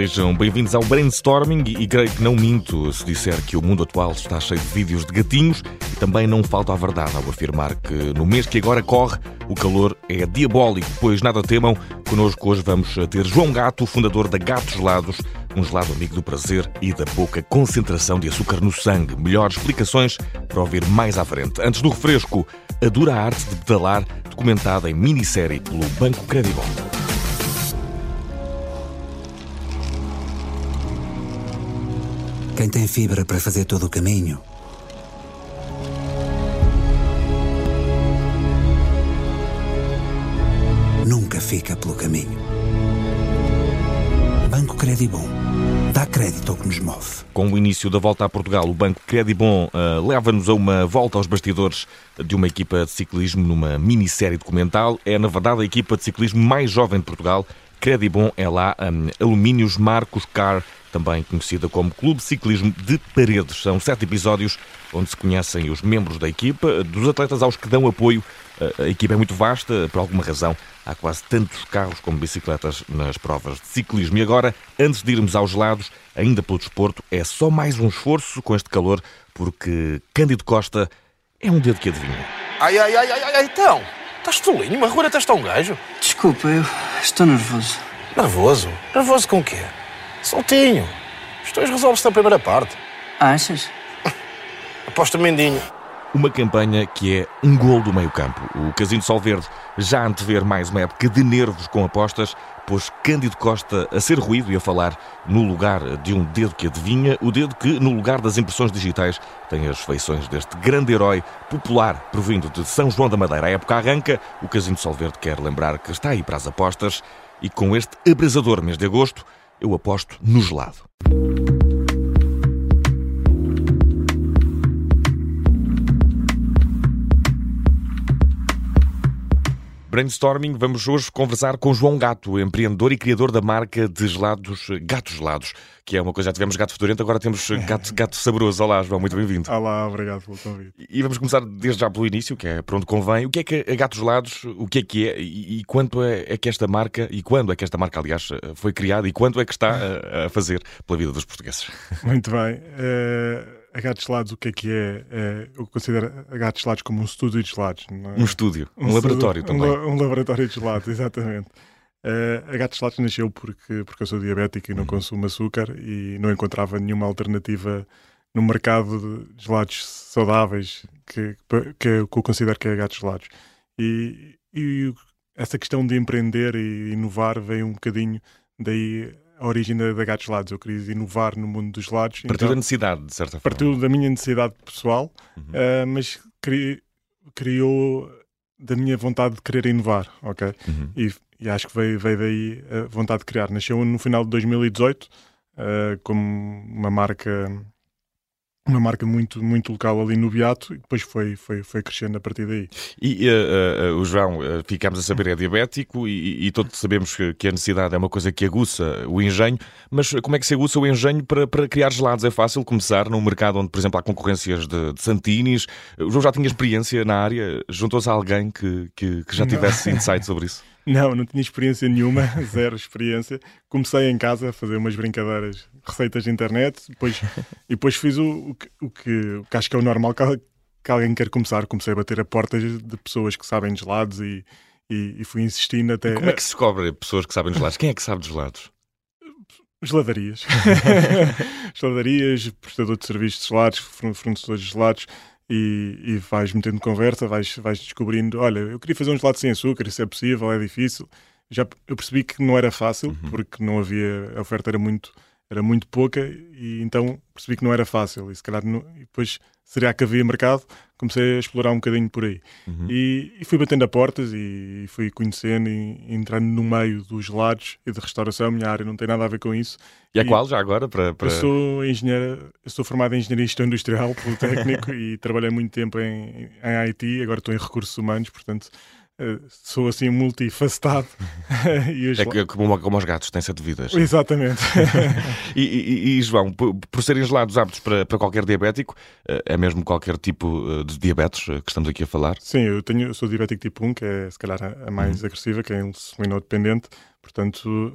Sejam bem-vindos ao Brainstorming e creio que não minto se disser que o mundo atual está cheio de vídeos de gatinhos e também não falta a verdade ao afirmar que no mês que agora corre o calor é diabólico, pois nada temam, connosco hoje vamos ter João Gato, fundador da Gatos Gelados, um gelado amigo do prazer e da pouca concentração de açúcar no sangue. Melhores explicações para ouvir mais à frente. Antes do refresco, a dura arte de pedalar, documentada em minissérie pelo Banco Credibon. Quem tem fibra para fazer todo o caminho. Nunca fica pelo caminho. Banco Credibon. Dá crédito ao que nos move. Com o início da volta a Portugal, o Banco Credibon uh, leva-nos a uma volta aos bastidores de uma equipa de ciclismo numa minissérie documental. É, na verdade, a equipa de ciclismo mais jovem de Portugal. Credibon é lá um, Alumínios Marcos Car também conhecida como Clube de Ciclismo de Paredes. São sete episódios onde se conhecem os membros da equipa, dos atletas aos que dão apoio. A equipa é muito vasta, por alguma razão há quase tantos carros como bicicletas nas provas de ciclismo. E agora, antes de irmos aos lados, ainda pelo desporto, é só mais um esforço com este calor, porque Cândido Costa é um dedo que adivinha. Ai, ai, ai, ai, ai, então, estás tolinho, uma rua até está um gajo. Desculpa, eu estou nervoso. Nervoso? Nervoso com o quê? Soltinho. Isto hoje resolve-se na primeira parte. Achas? Aposta Mendinho. Uma campanha que é um gol do meio campo. O Casino Sol Verde já antever mais uma época de nervos com apostas, pôs Cândido Costa a ser ruído e a falar no lugar de um dedo que adivinha, o dedo que, no lugar das impressões digitais, tem as feições deste grande herói popular provindo de São João da Madeira. A época arranca, o Casino Sol Verde quer lembrar que está aí para as apostas e com este abrasador mês de agosto, eu aposto no gelado. Brainstorming, vamos hoje conversar com João Gato, empreendedor e criador da marca de gelados Gatos Gelados, que é uma coisa, já tivemos gato fedorento, agora temos gato, gato saboroso. Olá, João, muito bem-vindo. Olá, obrigado pelo convite. E vamos começar desde já pelo início, que é para onde convém. O que é que é Gatos Gelados, o que é que é e, quanto é, é, que esta marca, e quando é que esta marca, aliás, foi criada e quanto é que está a, a fazer pela vida dos portugueses? Muito bem. Uh a Gatos Gelados, o que é que é? é eu considero a Gatos Gelados como um estúdio de gelados. É? Um estúdio, um, um laboratório estúdio, também. Um, um, laboratório de gelados, exatamente. Uh, a Gatos Gelados nasceu porque, porque eu sou diabético e não uhum. consumo açúcar e não encontrava nenhuma alternativa no mercado de gelados saudáveis que, que, eu considero que é a Gatos Gelados. E, e essa questão de empreender e inovar veio um bocadinho daí a origem da, da Gatos Gelados. Eu queria inovar no mundo dos gelados. Partiu então, da necessidade, de certa forma. Partiu da minha necessidade pessoal, uhum. uh, mas cri, criou da minha vontade de querer inovar, ok? Uhum. E, e, acho que veio, veio daí a vontade de criar. Nasceu no final de 2018 uh, ah, como uma marca uma marca muito, muito local ali no Beato e depois foi, foi, foi crescendo a partir daí. E uh, uh, o João, uh, ficamos a saber, é diabético e, e, todos sabemos que, que, a necessidade é uma coisa que aguça o engenho, mas como é que se aguça o engenho para, para criar gelados? É fácil começar num mercado onde, por exemplo, há concorrências de, de Santinis. O João já tinha experiência na área? Juntou-se a alguém que, que, que já tivesse insight sobre isso? Não, não tinha experiência nenhuma, zero experiência. Comecei em casa a fazer umas brincadeiras, receitas de internet, depois, e depois fiz o, o, que, o, que, o que acho que é o normal que, que alguém quer começar. Comecei a bater a portas de pessoas que sabem de gelados e, e, e fui insistindo até. Como é que se descobre pessoas que sabem de gelados? Quem é que sabe de gelados? Geladarias. Geladarias, prestador de serviços de gelados, fornecedores de gelados e, e vais metendo conversa, vais, vais descobrindo: olha, eu queria fazer um gelado sem açúcar, isso é possível, é difícil. Já eu percebi que não era fácil, uhum. porque não havia, a oferta era muito, era muito pouca, e então percebi que não era fácil. E se calhar não, e depois seria que havia mercado, comecei a explorar um bocadinho por aí. Uhum. E, e, fui batendo a portas e, fui conhecendo e, entrando no meio dos gelados e de restauração. A minha área não tem nada a ver com isso. E a qual já agora? Para, para... Eu sou engenheiro, eu sou formado em Engenharia Gestão Industrial, pelo técnico, e trabalhei muito tempo em, em IT, agora estou em Recursos Humanos, portanto sou assim multifacetado. é que, como, como os gatos, têm sete vidas. Exatamente. e, e, e, João, por, por serem gelados aptos para, para qualquer diabético, eh, é mesmo qualquer tipo eh, de diabetes que estamos aqui a falar? Sim, eu, tenho, eu sou diabético tipo 1, que é se calhar a, mais uhum. agressiva, que é insulino dependente. Portanto,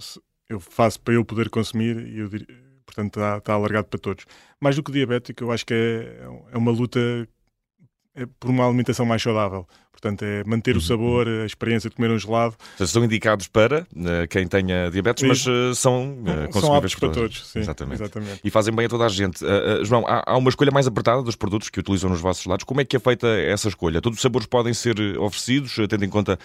eu faço para eu poder consumir e eu, portanto está, está alargado para todos. Mais do que diabético, eu acho que é, é uma luta por uma alimentação mais saudável. Portanto, é manter o uhum. sabor, a experiência de comer um gelado. São indicados para uh, quem tenha diabetes, mas uh, são uh, consumíveis para todos. Sim, exatamente. exatamente. E fazem bem a toda a gente. João, há, há, uma escolha mais apertada dos produtos que utilizam nos vossos lados. Como é que é feita essa escolha? Todos os sabores podem ser oferecidos, tendo em conta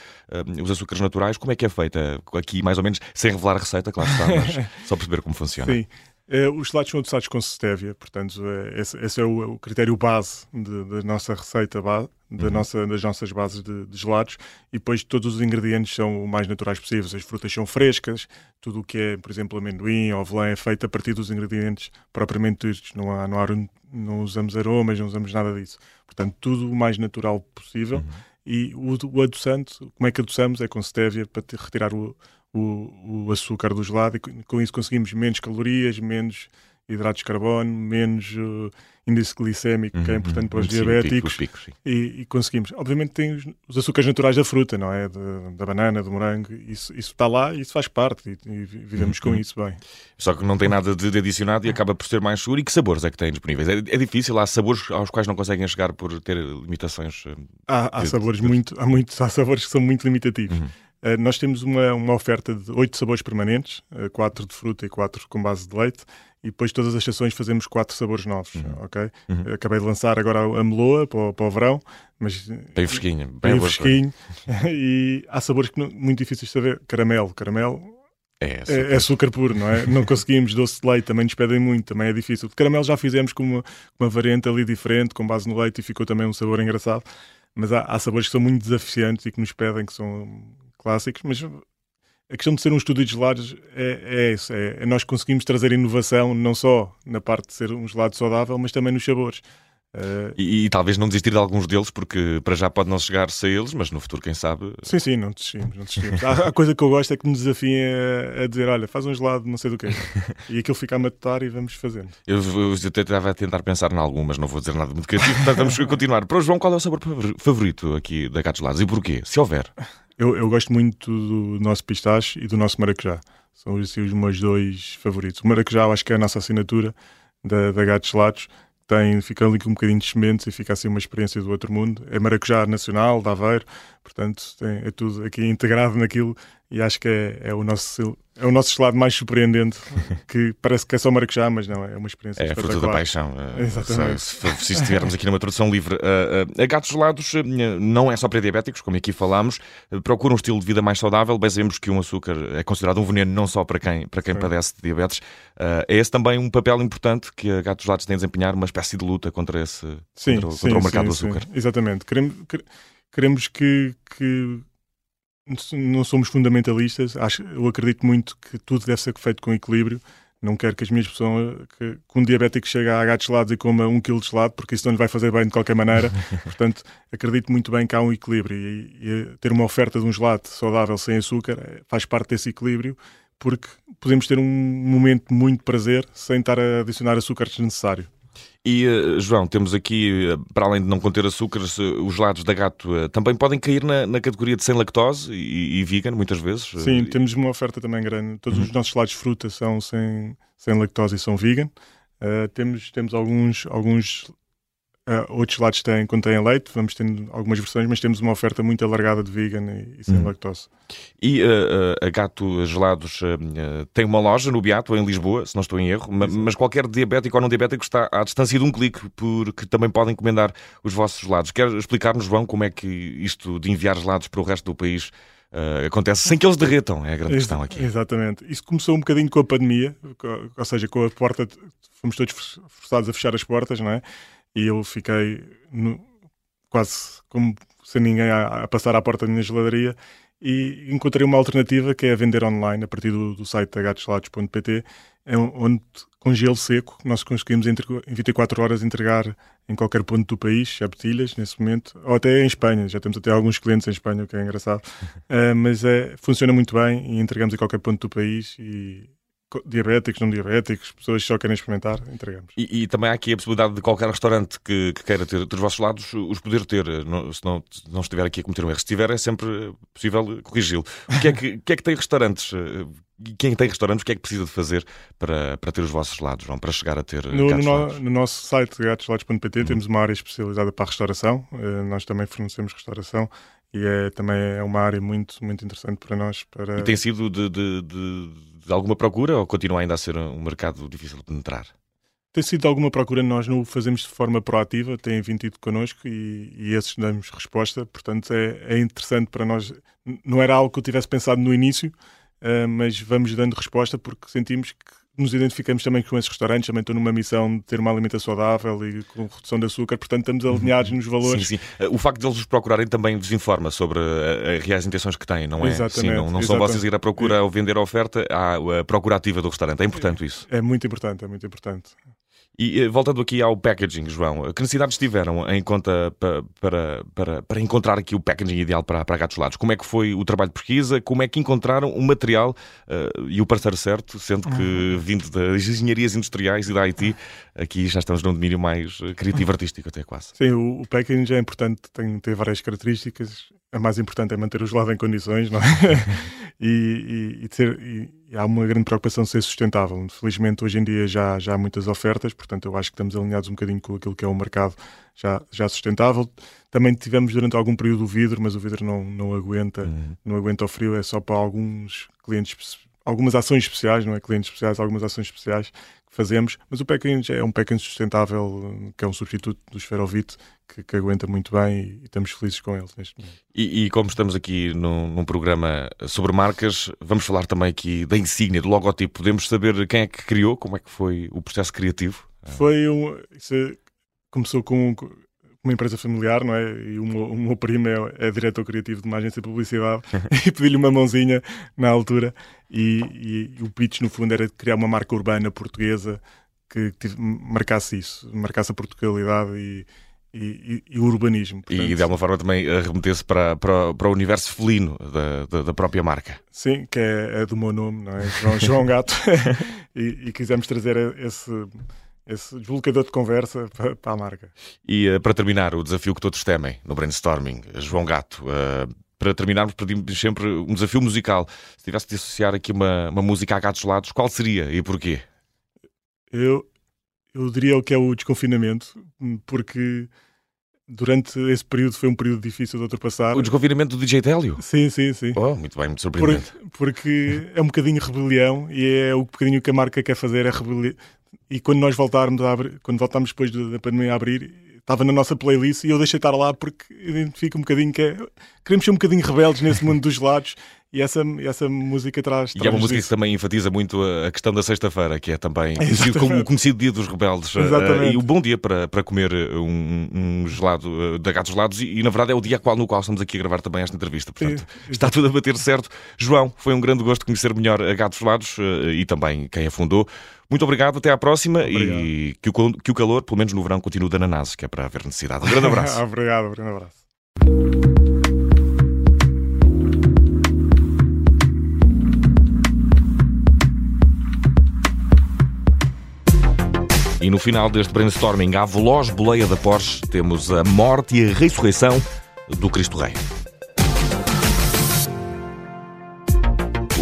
os açúcares naturais. Como é que é feita? Aqui, mais ou menos, sem revelar a receita, claro está, mas só perceber como funciona. Sim. Uh, os gelados são adoçados com stevia, portanto, uh, esse, esse, é o, o critério base da nossa receita, base, da uhum. nossa, das nossas bases de, de, gelados. E depois todos os ingredientes são o mais naturais possíveis. As frutas são frescas, tudo o que é, por exemplo, amendoim ou avelã é feito a partir dos ingredientes propriamente ditos. Não, há, não, há, não usamos aromas, não usamos nada disso. Portanto, tudo o mais natural possível. Uhum. E o, o adoçante, como é que adoçamos? É com stevia para retirar o o, o açúcar do gelado e com isso conseguimos menos calorias, menos hidratos de carbono, menos uh, índice glicémico, uhum, que é uhum, importante para os sim, diabéticos. Picos, e, e, conseguimos. Obviamente tem os, os, açúcares naturais da fruta, não é? De, da banana, do morango, isso, isso está lá e isso faz parte e, e vivemos uhum. com isso bem. Só que não tem nada de, de, adicionado e acaba por ser mais seguro. E que sabores é que tem disponíveis? É, é difícil, há sabores aos quais não conseguem chegar por ter limitações. Uh, há, há sabores muito, há muitos, há sabores que são muito limitativos. Uhum. Uh, nós temos uma, uma oferta de oito sabores permanentes, uh, quatro de fruta e quatro com base de leite, e depois todas as estações fazemos quatro sabores novos, uhum. ok? Uhum. Acabei de lançar agora a meloa para, para o verão, mas... Bem fresquinho. Bem, bem fresquinho. e há sabores que não, muito difíceis de saber. Caramelo. Caramelo é açúcar. É, é açúcar puro, não é? não conseguimos doce de leite, também nos pedem muito, também é difícil. De caramelo já fizemos com uma, uma variante ali diferente, com base no leite, e ficou também um sabor engraçado. Mas há, há sabores que são muito desafiantes e que nos pedem, que são clássicos, mas a questão de ser um estúdio de gelados é, é isso, é, é, nós conseguimos trazer inovação não só na parte de ser um gelado saudável, mas também nos sabores. Uh... E, e, talvez não desistir de alguns deles, porque para já pode não chegar-se a eles, mas no futuro, quem sabe. Sim, sim, não desistimos. Não desistimos. a, a, coisa que eu gosto é que me desafiem a, a, dizer: olha, faz um gelado, não sei do quê. e aquilo fica a matutar e vamos fazendo. Eu, eu, até estava a tentar pensar em algum, mas não vou dizer nada muito criativo, portanto vamos continuar. Para o João, qual é o sabor favorito aqui da Gatos Gelados e porquê? Se houver. Eu, eu gosto muito do nosso pistache e do nosso maracujá. São assim, os meus dois favoritos. O maracujá, acho que é a nossa assinatura da, da Gatos Gelados. Tem, fica ali com um bocadinho de sementes e fica assim uma experiência do outro mundo. É maracujá nacional, de Aveiro, portanto tem, é tudo aqui integrado naquilo e acho que é, é o nosso é o nosso gelado mais surpreendente, que parece que é só maracujá, mas não, é uma experiência É a fruta da paixão. Eh, Exatamente. Se, se, se estivermos aqui numa tradução livre. Uh, uh, a gatos gelados uh, não é só para diabéticos, como aqui falámos, procura um estilo de vida mais saudável. Bem sabemos que um açúcar é considerado um veneno não só para quem, para quem padece de diabetes. é esse também um papel importante que a gatos gelados tem a desempenhar, uma espécie de luta contra, esse, sim, contra, sim, contra o mercado sim, do açúcar. Exatamente. Queremos, queremos que, que não somos fundamentalistas. Acho, eu acredito muito que tudo deve ser feito com equilíbrio. Não quero que as minhas pessoas, que, que um diabético chegue a gatos gelados e coma um quilo de gelado, porque isso não lhe vai fazer bem de qualquer maneira. Portanto, acredito muito bem que há um equilíbrio e, e ter uma oferta de um gelado saudável sem açúcar eh, faz parte desse equilíbrio, porque podemos ter um momento muito de prazer sem estar a adicionar açúcar desnecessário. E, uh, João, temos aqui, uh, para além de não conter açúcares, uh, os gelados da gato também podem cair na, na, categoria de sem lactose e, e vegan, muitas vezes. Sim, temos uma oferta também grande. Todos uhum. os nossos gelados de fruta são sem, sem lactose e são vegan. temos, temos alguns, alguns Uh, outros lados têm, contêm leite, vamos tendo algumas versões, mas temos uma oferta muito alargada de vegan e, e sem hum. lactose. E uh, uh, a Gato Gelados tem uma loja no Beato, em Lisboa, se não estou em erro, mas, mas qualquer diabético ou não diabético está à distância de um clique, porque também podem encomendar os vossos gelados. Quer explicar-nos, João, como é que isto de enviar gelados para o resto do país Uh, acontece sem que eles derretam, é a grande Ex questão aqui. Exatamente. Isso começou um bocadinho com a pandemia, ou seja, com a porta, fomos todos forçados a fechar as portas, não é? E eu fiquei no, quase como sem ninguém a, a, passar à porta da minha geladaria e encontrei uma alternativa que é vender online a partir do, do site gatosgelados.pt é onde com gelo seco nós conseguimos em 24 horas entregar em qualquer ponto do país, chapetilhas nesse momento, ou até em Espanha, já temos até alguns clientes em Espanha, o que é engraçado, uh, mas é, funciona muito bem e entregamos em qualquer ponto do país e diabéticos, não diabéticos, pessoas que só querem experimentar, entregamos. E, e, também há aqui a possibilidade de qualquer restaurante que, que queira ter dos vossos lados os poder ter, não, se, não, se não estiver aqui a cometer um erro. Se estiver, é sempre possível corrigi-lo. O que é que, que, é que tem restaurantes eh, quem tem restaurantes, o que é que precisa de fazer para, para ter os vossos lados, João, para chegar a ter No, no, no nosso site gatosgelados.pt temos uma área especializada para a restauração. Eh, nós também fornecemos restauração e é, também é uma área muito, muito interessante para nós. Para... E tem sido de, de- de- de alguma procura ou continua ainda a ser um mercado difícil de penetrar? Tem sido alguma procura, nós não o fazemos de forma proativa, têm vindo connosco e, e esses damos resposta, portanto é, é interessante para nós. Não era algo que eu tivesse pensado no início, eh, mas vamos dando resposta porque sentimos que nos identificamos também com esses restaurantes, também estou numa missão de ter uma alimentação saudável e com redução de açúcar, portanto estamos alinhados nos valores. Sim, sim. Eh, O facto de eles os procurarem também desinforma sobre eh, as reais intenções que têm, não é? Exatamente, Sim, não, não são vocês ir à procura ou vender a oferta, há a procura ativa do restaurante. É importante isso. É muito importante, é muito importante. E eh, voltando aqui ao packaging, João, que necessidades tiveram em conta pa- para, para, para encontrar aqui o packaging ideal para, para gatos lados? Como é que foi o trabalho de pesquisa? Como é que encontraram o material eh, e o parceiro certo, sendo que vindo das engenharias industriais e da IT, aqui já estamos num domínio mais eh, criativo artístico até quase. Sim, o, o packaging é importante, tem, tem várias características. A mais importante é manter o gelado em condições, não é? e, e- e ter, e- há uma grande preocupação de ser sustentável. Felizmente, hoje em dia já, já há muitas ofertas, portanto, eu acho que estamos alinhados um bocadinho com aquilo que é o mercado já, já sustentável. Também tivemos durante algum período o vidro, mas o vidro não, não aguenta não aguenta o frio, é só para alguns clientes, algumas ações especiais, não é clientes especiais, algumas ações especiais fazemos, mas o packaging é um packaging sustentável, que é um substituto do esferovite, que, que aguenta muito bem e, e estamos felizes com ele neste momento. E, e como estamos aqui num, num programa sobre marcas, vamos falar também aqui da insígnia, do logotipo. Podemos saber quem é que criou, como é que foi o processo criativo? Foi um. É- começou com, com uma empresa familiar, não é? E o meu, o meu primo é, é diretor criativo de uma agência de publicidade e pedi-lhe uma mãozinha na altura. E, e- e o pitch, no fundo, era de criar uma marca urbana portuguesa que tive- marcasse isso, marcasse a Portugalidade e, e- e- e o urbanismo. E Portanto, de alguma forma também remeter-se para, para, para o universo felino da, da, da própria marca. Sim, que é, é do meu nome, não é? João, João Gato. e, e quisemos trazer esse, esse desbloqueador de conversa para, para a marca. E eh, para terminar, o desafio que todos temem no brainstorming, João Gato, eh, para terminarmos, pedimos sempre um desafio musical. Se tivesse de associar aqui uma, uma música a gatos lados, qual seria e porquê? Eu, eu diria o que é o desconfinamento, porque durante esse período foi um período difícil de ultrapassar. O desconfinamento do DJ Télio? Sim, sim, sim. Oh, muito bem, muito surpreendente. porque é um bocadinho rebelião e é o bocadinho que a marca quer fazer é rebelião. E quando nós voltarmos a abrir, quando voltarmos depois da pandemia a abrir, estava na nossa playlist e eu deixei estar lá porque identifico um bocadinho que é, queremos ser um bocadinho rebeldes nesse mundo dos gelados e essa, essa música traz. E é uma música que também enfatiza muito a questão da sexta-feira, que é também conhecido como o conhecido dia dos rebeldes. eh, Exatamente. E o bom dia para, para comer um, um gelado eh, da Gatos Gelados, e, e, na verdade é o dia qual, no qual estamos aqui a gravar também esta entrevista. Portanto, está tudo a bater certo. João, foi um grande gosto conhecer melhor a Gatos Gelados eh, e também quem a fundou. Muito obrigado, até à próxima e que o, que o calor, pelo menos no verão, continue de ananás, que é para haver necessidade. Um grande abraço. obrigado, um grande abraço. E no final deste brainstorming, à veloz boleia da Porsche, temos a morte e a ressurreição do Cristo Rei.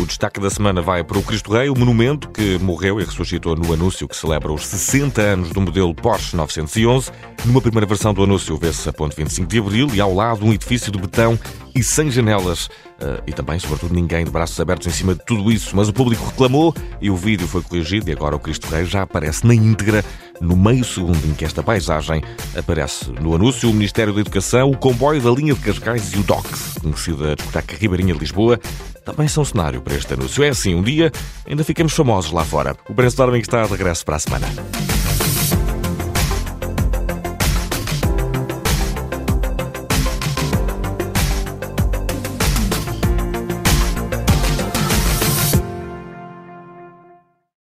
Destaque da semana vai para o Cristo Rei, o monumento que morreu e ressuscitou no anúncio que celebra os 60 anos do modelo Porsche 911. Numa primeira versão do anúncio vê-se a ponte 25 de Abril e ao lado um edifício de betão e sem janelas. Ah, e também, sobretudo, ninguém de braços abertos em cima de tudo isso. Mas o público reclamou e o vídeo foi corrigido e agora o Cristo Rei já aparece na íntegra no meio segundo em que esta paisagem aparece no anúncio. O Ministério da Educação, o comboio da linha de Cascais e o DOC, conhecido a discoteca Ribeirinha de Lisboa, também são cenário para este anúncio. É assim, um dia ainda ficamos famosos lá fora. O brainstorming está de regresso para a semana.